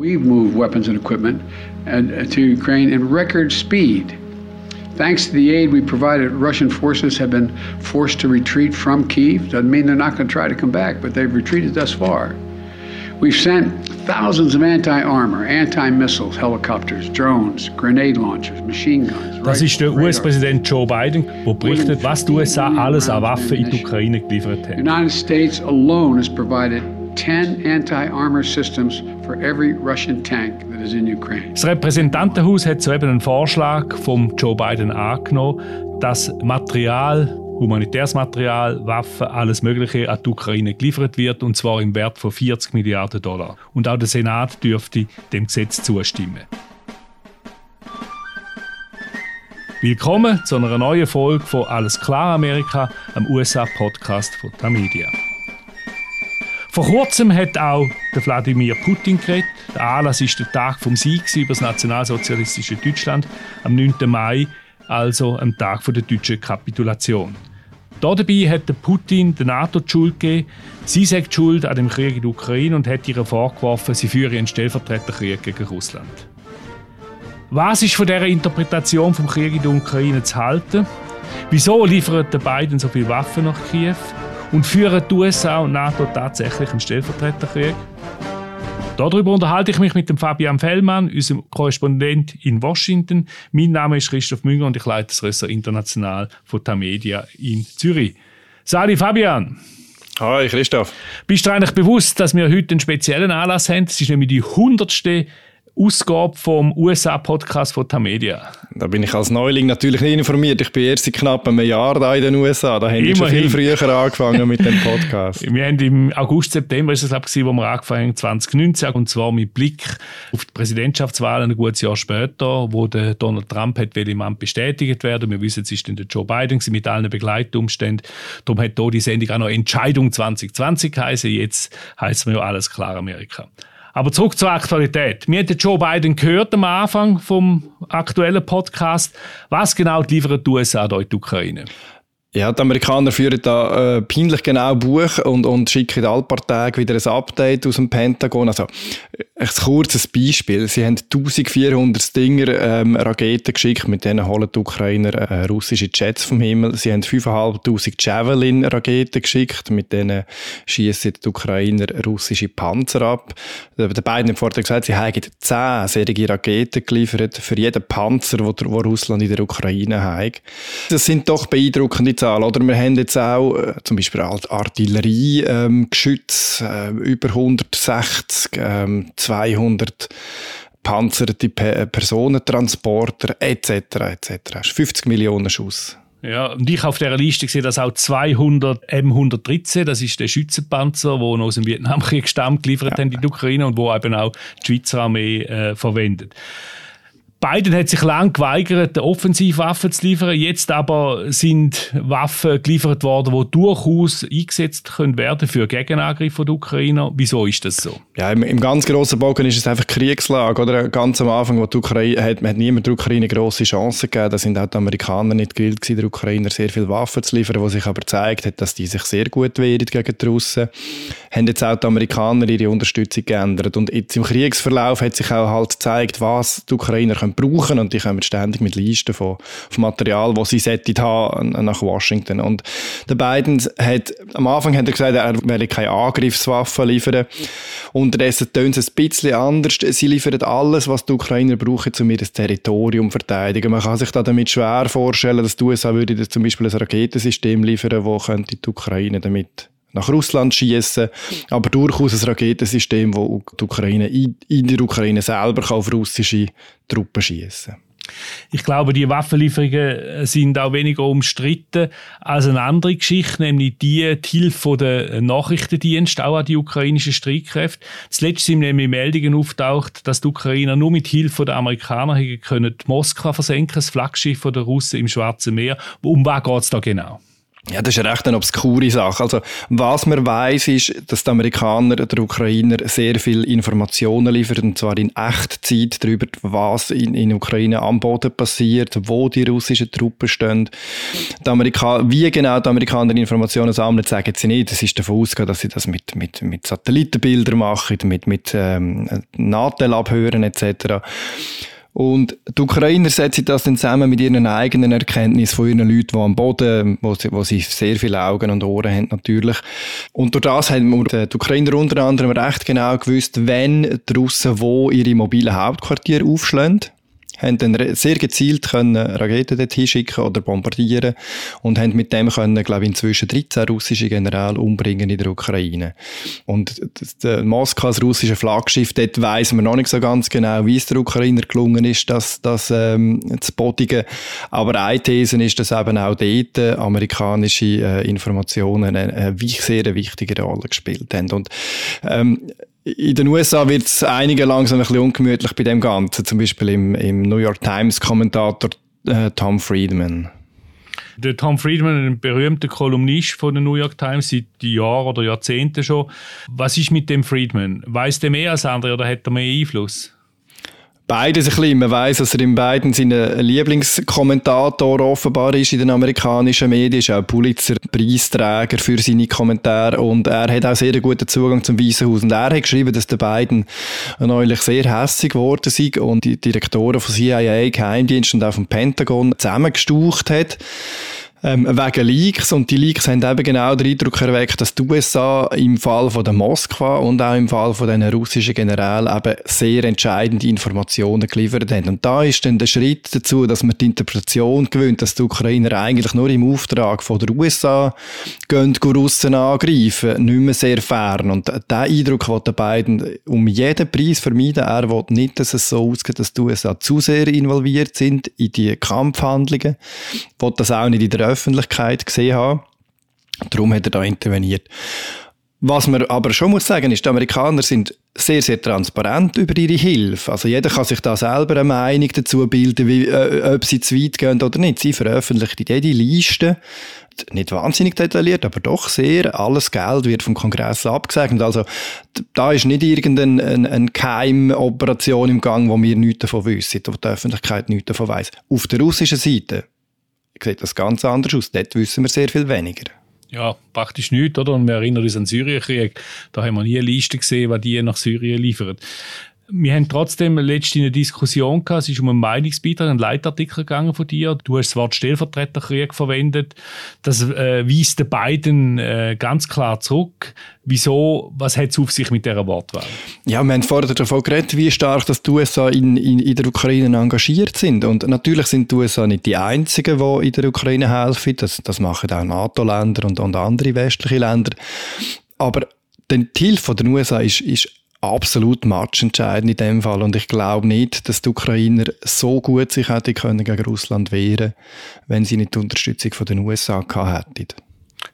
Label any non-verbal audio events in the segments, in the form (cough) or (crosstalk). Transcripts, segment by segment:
We've moved weapons and equipment uh, to Ukraine in record speed. Thanks to the aid we provided, Russian forces have been forced to retreat from Kiev. Doesn't mean they're not going to try to come back, but they've retreated thus far. We've sent thousands of anti-armor, anti-missiles, helicopters, drones, grenade launchers, machine guns. Das ist der US-Präsident Joe Biden, der berichtet, was die USA alles an Waffen in die Ukraine geliefert. The United States alone has provided 10 anti-armor systems for every Russian tank that is in Ukraine. Das Repräsentantenhaus hat soeben einen Vorschlag von Joe Biden angenommen, dass Material, humanitäres Material, Waffen, alles Mögliche an die Ukraine geliefert wird, und zwar im Wert von 40 Milliarden Dollar. Und auch der Senat dürfte dem Gesetz zustimmen. Willkommen zu einer neuen Folge von Alles klar Amerika, am USA-Podcast von Tamedia. Vor kurzem hat auch der Wladimir Putin geredet. Der Anlass ist der Tag vom Sieg über das nationalsozialistische Deutschland am 9. Mai, also am Tag der deutschen Kapitulation. Dabei hat Putin der NATO die Schuld gegeben. Sie sagt die Schuld an dem Krieg in der Ukraine und hat ihr vorgeworfen, sie führe einen Stellvertreterkrieg gegen Russland. Was ist von dieser Interpretation vom Krieg in der Ukraine zu halten? Wieso liefern die beiden so viele Waffen nach Kiew? Und führen die USA und NATO tatsächlich einen Stellvertreterkrieg? Darüber unterhalte ich mich mit dem Fabian Fellmann, unserem Korrespondent in Washington. Mein Name ist Christoph Münger und ich leite das Ressort International von Tamedia in Zürich. Sali Fabian. Hi Christoph. Bist du eigentlich bewusst, dass wir heute einen speziellen Anlass haben? Es ist nämlich die 100. Ausgabe vom USA-Podcast von Tamedia. Da bin ich als Neuling natürlich nicht informiert. Ich bin erst seit knapp einem Jahr da in den USA. Da haben wir schon viel früher angefangen mit dem Podcast. (laughs) wir haben im August, September ist es, glaube ich, wo wir angefangen haben, 2019. Und zwar mit Blick auf die Präsidentschaftswahlen ein gutes Jahr später, wo der Donald Trump hat im Amt bestätigt werden. Wir wissen, es ist dann der Joe Biden mit allen Begleitumständen. Darum hat hier die Sendung auch noch Entscheidung 2020 geheißen. Jetzt heißt es ja alles klar Amerika. Aber zurück zur Aktualität. Wir haben Joe Biden gehört am Anfang vom aktuellen Podcast. Was genau liefert die USA da in die Ukraine? Ja, die Amerikaner führen da äh, peinlich genau Buch und, und schicken alle paar Tage wieder ein Update aus dem Pentagon. Also, ein kurzes Beispiel. Sie haben 1400 Stinger ähm, Raketen geschickt, mit denen holen die Ukrainer äh, russische Jets vom Himmel. Sie haben 5500 Javelin-Raketen geschickt, mit denen schießen die Ukrainer russische Panzer ab. Der beiden haben vorher gesagt, sie haben 10 solche Raketen geliefert für jeden Panzer, den Russland in der Ukraine hat. Das sind doch beeindruckende Zahl, oder? Wir haben jetzt auch äh, zum Beispiel Artilleriegeschütze, ähm, äh, über 160, ähm, 200 panzerte Pe Personentransporter etc. etc. 50 Millionen Schuss. Ja, und ich auf dieser Liste sehe, dass auch 200 M113, das ist der Schützenpanzer, der aus dem Vietnamkrieg (laughs) stammt, geliefert ja. haben in die Ukraine und wo eben auch die Schweizer Armee äh, verwendet. Biden hat sich lange geweigert, Offensivwaffen zu liefern. Jetzt aber sind Waffen geliefert worden, die durchaus eingesetzt können werden für Gegenangriffe der Ukrainer. Wieso ist das so? Ja, im, im ganz grossen Bogen ist es einfach Kriegslage. Oder? Ganz am Anfang, wo die Ukraine, hat, hat niemand der Ukraine grosse Chancen gegeben. Da sind auch die Amerikaner nicht gewillt der Ukrainer sehr viele Waffen zu liefern, was sich aber gezeigt hat, dass die sich sehr gut wehren gegen die Russen. Haben jetzt auch die Amerikaner ihre Unterstützung geändert. Und jetzt im Kriegsverlauf hat sich auch halt gezeigt, was die Ukrainer können brauchen und die kommen ständig mit Listen von, von Material, das sie haben nach Washington. Und der Biden hat, am Anfang hat er gesagt, er will keine Angriffswaffen liefern. Unterdessen sie es ein bisschen anders. Sie liefern alles, was die Ukrainer brauchen, um ihr Territorium zu verteidigen. Man kann sich da damit schwer vorstellen, dass die USA würde zum Beispiel ein Raketensystem liefern, wo könnte die Ukraine damit nach Russland schießen, aber durchaus ein Raketensystem, das die Ukraine in, der Ukraine selber auf russische Truppen schießen ich glaube, die Waffenlieferungen sind auch weniger umstritten als eine andere Geschichte, nämlich die, die Hilfe der Nachrichtendienste auch an die ukrainischen Streitkräfte. Zuletzt sind nämlich Meldungen auftaucht, dass die Ukrainer nur mit Hilfe der Amerikaner können die Moskau versenken, das Flaggschiff der Russen im Schwarzen Meer. Um was geht es da genau? Ja, das ist eine recht eine obskure Sache. Also, was man weiß, ist, dass die Amerikaner der Ukrainer sehr viel Informationen liefern, und zwar in Echtzeit darüber, was in, in Ukraine am Boden passiert, wo die russischen Truppen stehen. Die Amerika wie genau die Amerikaner Informationen sammeln, sagen sie nicht. Es ist davon ausgegangen, dass sie das mit, mit, mit Satellitenbildern machen, mit, mit ähm, Nadel-Abhören etc. Und die Ukrainer setzen das dann zusammen mit ihren eigenen Erkenntnissen von ihren Leuten, die am Boden, wo sie, wo sie sehr viele Augen und Ohren haben natürlich. Und durch das haben die Ukrainer unter anderem recht genau gewusst, wenn die Russen wo ihre mobilen Hauptquartiere aufschlagen haben dann sehr gezielt können Raketen dorthin schicken oder bombardieren und haben mit dem können, glaube ich, inzwischen 13 russische Generäle umbringen in der Ukraine. Und Moskau als russische Flaggschiff, dort weiss man noch nicht so ganz genau, wie es der Ukrainer gelungen ist, das, das ähm, zu bodigen. Aber eine These ist, dass eben auch dort amerikanische äh, Informationen eine, eine sehr wichtige Rolle gespielt haben. Und ähm, in den USA wird es einigen langsam ein bisschen ungemütlich bei dem Ganzen. Zum Beispiel im, im New York Times Kommentator äh, Tom Friedman. Der Tom Friedman, ein berühmter Kolumnist von der New York Times, seit Jahren oder Jahrzehnten schon. Was ist mit dem Friedman? Weiß der mehr als andere oder hat er mehr Einfluss? Beides ein bisschen. Man weiss, dass er in beiden sein Lieblingskommentator offenbar ist in den amerikanischen Medien. Er ist auch Pulitzer-Preisträger für seine Kommentare und er hat auch sehr guten Zugang zum Weißen Haus. Und er hat geschrieben, dass der beiden neulich sehr hässig geworden sind und die Direktoren von CIA, Geheimdienst und auch vom Pentagon zusammengestaucht hat ähm, wegen Leaks. Und die Leaks haben eben genau den Eindruck erweckt, dass die USA im Fall von der Moskwa und auch im Fall von den russischen Generälen eben sehr entscheidende Informationen geliefert haben. Und da ist dann der Schritt dazu, dass man die Interpretation gewöhnt, dass die Ukrainer eigentlich nur im Auftrag von der USA gehen, die Russen angreifen, nicht mehr sehr fern. Und der Eindruck will der beiden um jeden Preis vermeiden. Er will nicht, dass es so ausgeht, dass die USA zu sehr involviert sind in die Kampfhandlungen. Will das auch nicht in der Öffentlichkeit gesehen haben. Darum hat er da interveniert. Was man aber schon muss sagen, ist, die Amerikaner sind sehr, sehr transparent über ihre Hilfe. Also jeder kann sich da selber eine Meinung dazu bilden, wie, äh, ob sie zu weit gehen oder nicht. Sie veröffentlichen jede Liste, nicht wahnsinnig detailliert, aber doch sehr. Alles Geld wird vom Kongress abgesegnet. Also da ist nicht irgendeine eine, eine Keimoperation im Gang, wo wir nichts davon wissen, wo die Öffentlichkeit nichts davon weiß. Auf der russischen Seite sieht das ganz anders aus. Dort wissen wir sehr viel weniger. Ja, praktisch nichts, oder? Und wir erinnern uns an den Syrienkrieg. Da haben wir nie eine Liste gesehen, was die nach Syrien liefern wir haben trotzdem letzte eine Diskussion gehabt. Es ist um einen Meinungsbeitrag, einen Leitartikel gegangen von dir. Du hast das Wort Stellvertreterkrieg verwendet. Das äh, weist den beiden äh, ganz klar zurück. Wieso? Was hat es auf sich mit dieser Wortwahl? Ja, wir haben vorher davon geredet, wie stark dass die USA in, in, in der Ukraine engagiert sind. Und natürlich sind die USA nicht die einzigen, die in der Ukraine helfen. Das, das machen auch NATO-Länder und, und andere westliche Länder. Aber die Hilfe der USA ist, ist absolut matchentscheidend in dem Fall. Und ich glaube nicht, dass die Ukrainer so gut sich hätten können gegen Russland wehren, wenn sie nicht die Unterstützung von den USA gehabt hätten.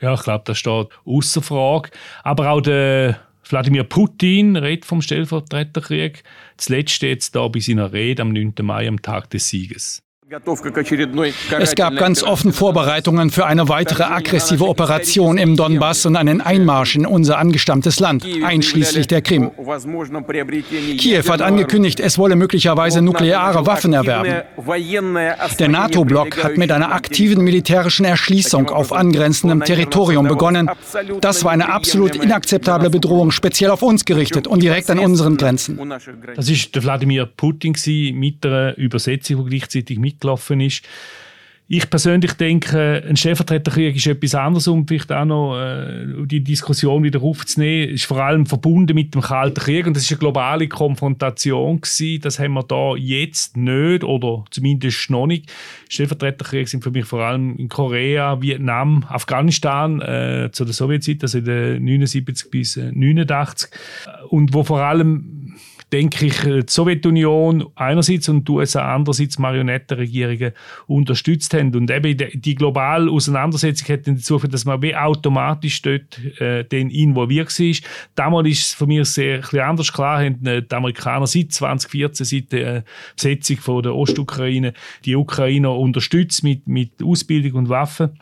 Ja, ich glaube, das steht außer Frage. Aber auch der Wladimir Putin redet vom Stellvertreterkrieg. Zuletzt jetzt da bei seiner Rede am 9. Mai, am Tag des Sieges. Es gab ganz offen Vorbereitungen für eine weitere aggressive Operation im Donbass und einen Einmarsch in unser angestammtes Land, einschließlich der Krim. Kiew hat angekündigt, es wolle möglicherweise nukleare Waffen erwerben. Der NATO-Block hat mit einer aktiven militärischen Erschließung auf angrenzendem Territorium begonnen. Das war eine absolut inakzeptable Bedrohung, speziell auf uns gerichtet und direkt an unseren Grenzen. Das ist der Wladimir Putin mit einer Übersetzung, die gleichzeitig mit gelaufen ist. Ich persönlich denke, ein Stellvertreterkrieg ist etwas anderes, um vielleicht auch noch äh, die Diskussion wieder aufzunehmen. Ist vor allem verbunden mit dem Kalten Krieg und das ist eine globale Konfrontation gewesen. Das haben wir da jetzt nicht oder zumindest noch nicht. Stellvertreterkriege sind für mich vor allem in Korea, Vietnam, Afghanistan äh, zu der Sowjetzeit, also in den 79 bis 89 und wo vor allem denke ich, äh, die Sowjetunion einerseits und die USA andererseits Marionettenregierungen unterstützt haben. Und eben die globale Auseinandersetzung hat dazu geführt, dass man wie automatisch dort äh, den involviert war. Damals ist es für mich sehr ein anders. Klar haben äh, die Amerikaner seit 2014, seit der Besetzung von der Ostukraine, die Ukrainer unterstützt mit, mit Ausbildung und Waffen.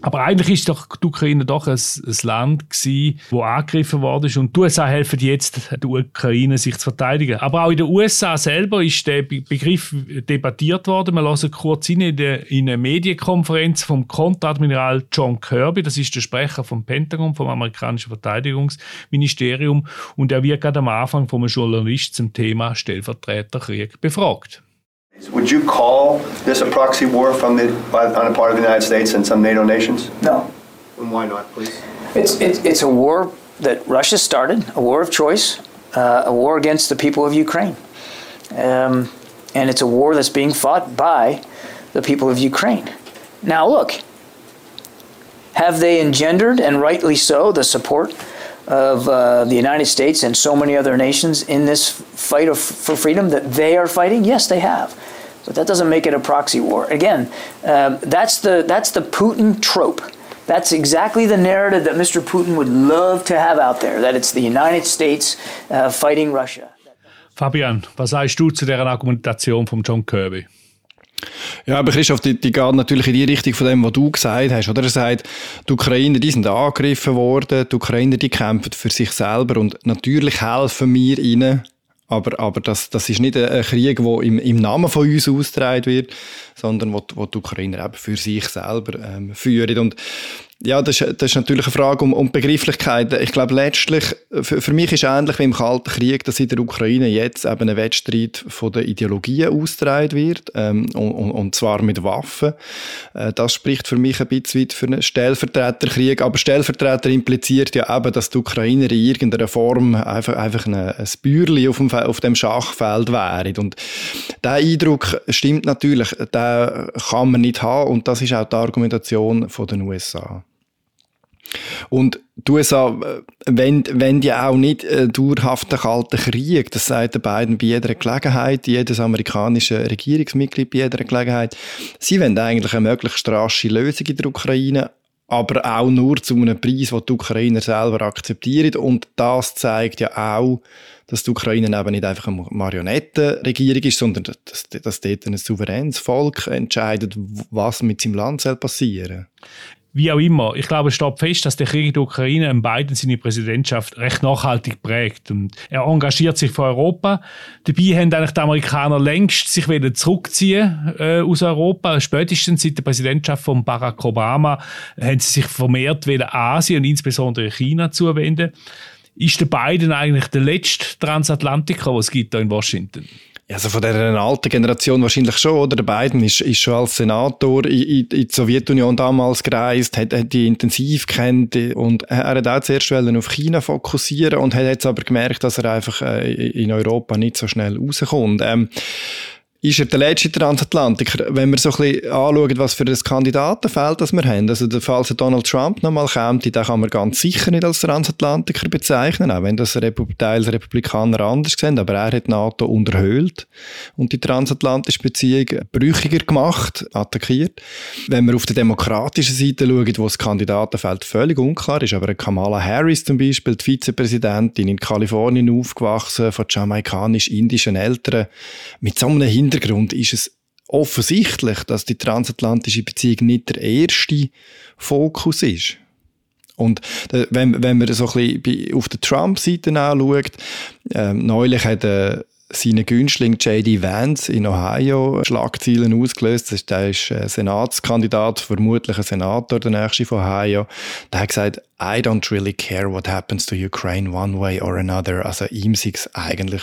Aber eigentlich ist doch die Ukraine doch ein, ein Land gewesen, wo angegriffen worden ist und die USA helfen jetzt der Ukraine sich zu verteidigen. Aber auch in den USA selber ist der Begriff debattiert worden. Wir hören kurz in, in eine Medienkonferenz vom Kontradmiral John Kirby, das ist der Sprecher vom Pentagon, vom amerikanischen Verteidigungsministerium und er wird gerade am Anfang vom Journalist zum Thema Stellvertreterkrieg befragt. Would you call this a proxy war from the, by, on the part of the United States and some NATO nations? No. And why not, please? It's, it's, it's a war that Russia started, a war of choice, uh, a war against the people of Ukraine. Um, and it's a war that's being fought by the people of Ukraine. Now, look, have they engendered, and rightly so, the support of uh, the United States and so many other nations in this fight of, for freedom that they are fighting? Yes, they have. But that doesn't make it a proxy war. Again, um, that's, the, that's the Putin trope. That's exactly the narrative that Mr. Putin would love to have out there, that it's the United States uh, fighting Russia. Fabian, was sagst du zu der Argumentation von John Kirby? Ja, aber Christoph, die, die geht natürlich in die Richtung von dem, was du gesagt hast. Oder? Er sagt, die Ukrainer, die sind angegriffen worden, die Ukrainer, die kämpfen für sich selber und natürlich helfen wir ihnen, aber, aber das, das ist nicht ein Krieg, der im, im Namen von uns ausgetragen wird, sondern wo, wo die Ukrainer eben für sich selber ähm, führen. Und ja, das ist, das ist natürlich eine Frage um, um Begrifflichkeit. Ich glaube, letztlich, für, für mich ist ähnlich wie im Kalten Krieg, dass in der Ukraine jetzt eben ein Wettstreit von der Ideologien ausgetragen wird, ähm, und, und, zwar mit Waffen. Äh, das spricht für mich ein bisschen weit für einen Stellvertreterkrieg, aber Stellvertreter impliziert ja eben, dass die Ukrainer in irgendeiner Form einfach, einfach eine, ein Bürli auf dem, auf dem Schachfeld wären. Und der Eindruck stimmt natürlich, den kann man nicht haben und das ist auch die Argumentation von den USA. Und die USA äh, wenn, wenn ja auch nicht äh, dauerhaften kalten Krieg, das sagt der Biden bei jeder Gelegenheit, jedes amerikanische Regierungsmitglied bei jeder Gelegenheit. Sie wollen eigentlich eine möglichst rasche Lösung in der Ukraine, aber auch nur zu einem Preis, den die Ukrainer selber akzeptieren. Und das zeigt ja auch, dass die Ukraine eben nicht einfach eine Marionettenregierung ist, sondern dass, dass dort ein souveränes Volk entscheidet, was mit seinem Land passieren soll. Wie auch immer, ich glaube, es steht fest, dass der Krieg in der Ukraine Biden seine Präsidentschaft recht nachhaltig prägt. Und er engagiert sich für Europa. Dabei haben eigentlich die Amerikaner längst sich wieder zurückziehen äh, aus Europa. Spätestens seit der Präsidentschaft von Barack Obama haben sie sich vermehrt wieder Asien und insbesondere China zuwenden. Ist der Biden eigentlich der letzte Transatlantiker, was es gibt hier in Washington? Also von der alten Generation wahrscheinlich schon, oder? Der Biden ist, ist schon als Senator in, in, in die Sowjetunion damals gereist, hat, hat die intensiv kennt und er hat auch zuerst auf China fokussieren und hat jetzt aber gemerkt, dass er einfach äh, in Europa nicht so schnell rauskommt. Ähm, ist er der letzte Transatlantiker, wenn wir so ein bisschen anschauen, was für ein Kandidatenfeld das wir haben. Also, falls Donald Trump nochmal kommt, den kann man ganz sicher nicht als Transatlantiker bezeichnen, auch wenn das teils Republikaner anders sehen, aber er hat NATO unterhöhlt und die transatlantische Beziehung brüchiger gemacht, attackiert. Wenn wir auf der demokratischen Seite schauen, wo das Kandidatenfeld völlig unklar ist, aber Kamala Harris zum Beispiel, die Vizepräsidentin in Kalifornien aufgewachsen, von jamaikanisch-indischen Eltern, mit so einem Hintergrund ist es offensichtlich, dass die transatlantische Beziehung nicht der erste Fokus ist. Und äh, wenn, wenn man so ein bisschen auf der Trump-Seite anschaut, äh, neulich hat äh, seine Günstling J.D. Vance in Ohio Schlagzeilen ausgelöst. Das ist, der ist äh, Senatskandidat, vermutlich ein Senator, der nächste von Ohio. Der hat gesagt, I don't really care what happens to Ukraine one way or another. Also ihm ist es eigentlich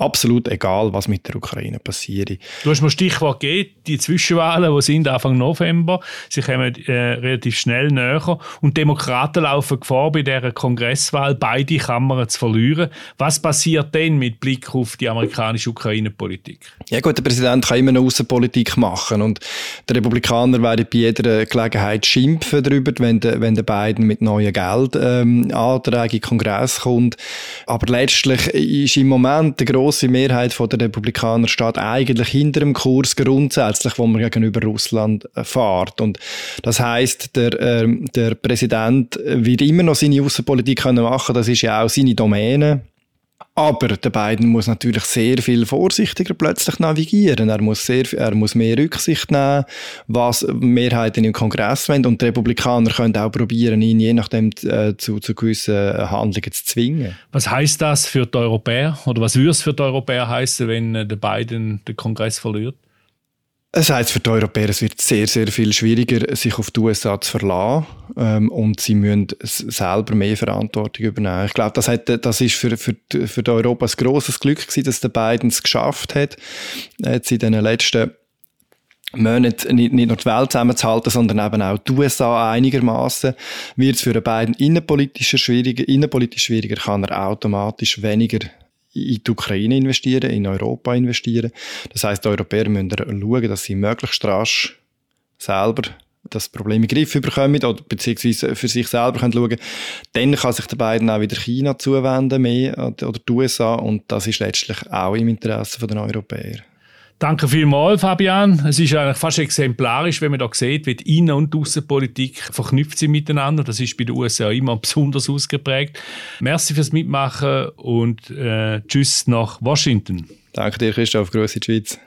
absolut egal, was mit der Ukraine passiert. Du hast mir Stichwort gegeben, die Zwischenwahlen, die sind Anfang November, sie kommen äh, relativ schnell näher und Demokraten laufen Gefahr, bei dieser Kongresswahl beide Kammern zu verlieren. Was passiert denn mit Blick auf die amerikanische Ukraine-Politik? Ja gut, der Präsident kann immer noch Außenpolitik machen und die Republikaner werden bei jeder Gelegenheit schimpfen darüber, wenn der, wenn der Biden mit neuen Geldanträgen ähm, in den Kongress kommt. Aber letztlich ist im Moment der grosse Mehrheit der Republikaner steht eigentlich hinter dem Kurs grundsätzlich, wo man gegenüber Russland äh, fährt. Und das heißt, der, äh, der Präsident wird immer noch seine Außenpolitik machen können. Das ist ja auch seine Domäne. Aber der Biden muss natürlich sehr viel vorsichtiger plötzlich navigieren. Er muss, sehr, er muss mehr Rücksicht nehmen, was Mehrheiten im Kongress wollen. Und die Republikaner können auch probieren, ihn je nachdem äh, zu, zu gewissen Handlungen zu zwingen. Was heißt das für die Europäer? Oder was würde es für die Europäer heißen, wenn äh, der Biden den Kongress verliert? Es heißt für die Europäer, es wird sehr, sehr viel schwieriger, sich auf die USA zu verlassen. Ähm, und sie müssen selber mehr Verantwortung übernehmen. Ich glaube, das, hat, das ist für, für, für Europa ein grosses Glück gewesen, dass der Biden es geschafft hat, jetzt in den letzten Monaten nicht, nicht nur die Welt zusammenzuhalten, sondern eben auch die USA einigermaßen. Wird es für den Biden innenpolitisch schwieriger, innenpolitisch schwieriger, kann er automatisch weniger in die Ukraine investieren, in Europa investieren. Das heißt, die Europäer müssen schauen, dass sie möglichst rasch selber das Problem in den Griff bekommen oder beziehungsweise für sich selber können schauen Dann kann sich der beiden auch wieder China zuwenden mehr oder die USA und das ist letztlich auch im Interesse der Europäer. Danke vielmals, Fabian. Es ist eigentlich fast exemplarisch, wenn man da sieht, wie die Innen- und Außenpolitik verknüpft sind miteinander. Das ist bei den USA immer besonders ausgeprägt. Merci fürs Mitmachen und äh, tschüss nach Washington. Danke dir, Christoph. Grüße in die Schweiz.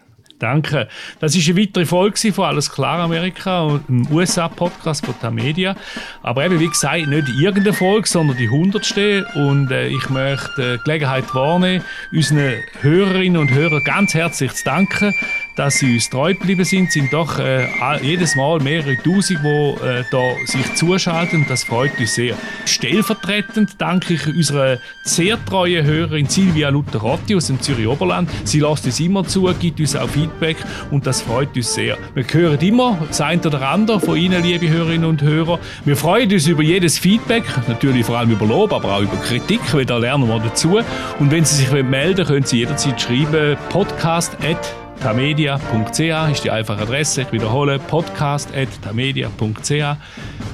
Danke. Das ist eine weitere Folge von Alles klar Amerika und dem USA-Podcast von Tamedia. Aber eben, wie gesagt, nicht irgendeine Folge, sondern die hundertste. Und äh, ich möchte die Gelegenheit wahrnehmen, unseren Hörerinnen und Hörern ganz herzlich zu danken dass sie uns treu geblieben sind. Sind doch äh, jedes Mal mehrere Tausend, die äh, da sich zuschalten. Das freut uns sehr. Stellvertretend danke ich unserer sehr treuen Hörerin Silvia Luther-Rotti aus dem Zürich Oberland. Sie lässt uns immer zu, gibt uns auch Feedback und das freut uns sehr. Wir hören immer das eine oder andere von Ihnen, liebe Hörerinnen und Hörer. Wir freuen uns über jedes Feedback, natürlich vor allem über Lob, aber auch über Kritik, weil da lernen wir dazu. Und wenn Sie sich melden können Sie jederzeit schreiben podcast@ tamedia.ch ist die einfache Adresse. Ich wiederhole podcast.tamedia.ch.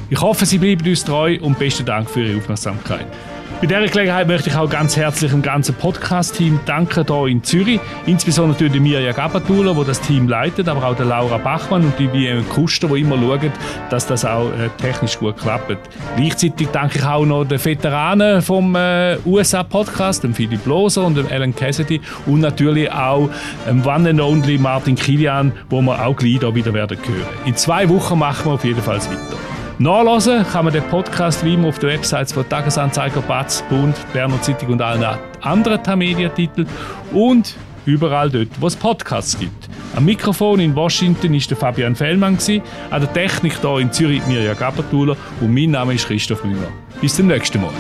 Ich hoffe, Sie bleiben uns treu und besten Dank für Ihre Aufmerksamkeit. Bei dieser Gelegenheit möchte ich auch ganz herzlich dem ganzen Podcast-Team danken hier in Zürich. Insbesondere natürlich Mirja Gabatuller, die das Team leitet, aber auch der Laura Bachmann und die Biene Kuster, die immer schauen, dass das auch äh, technisch gut klappt. Gleichzeitig danke ich auch noch den Veteranen vom äh, USA-Podcast, dem Philipp Loser und dem Alan Cassidy und natürlich auch dem One and Only Martin Kilian, wo wir auch gleich hier wieder werden hören. In zwei Wochen machen wir auf jeden Fall weiter. Nachlesen kann man den Podcast wie immer auf den Websites von Tagesanzeiger, Batz, Bund, Berner Zeitung und allen anderen Tamedia-Titeln und überall dort, wo es Podcasts gibt. Am Mikrofon in Washington war der Fabian Fellmann, an der Technik hier in Zürich Mirja Gabatuller und mein Name ist Christoph Müller. Bis zum nächsten Mal.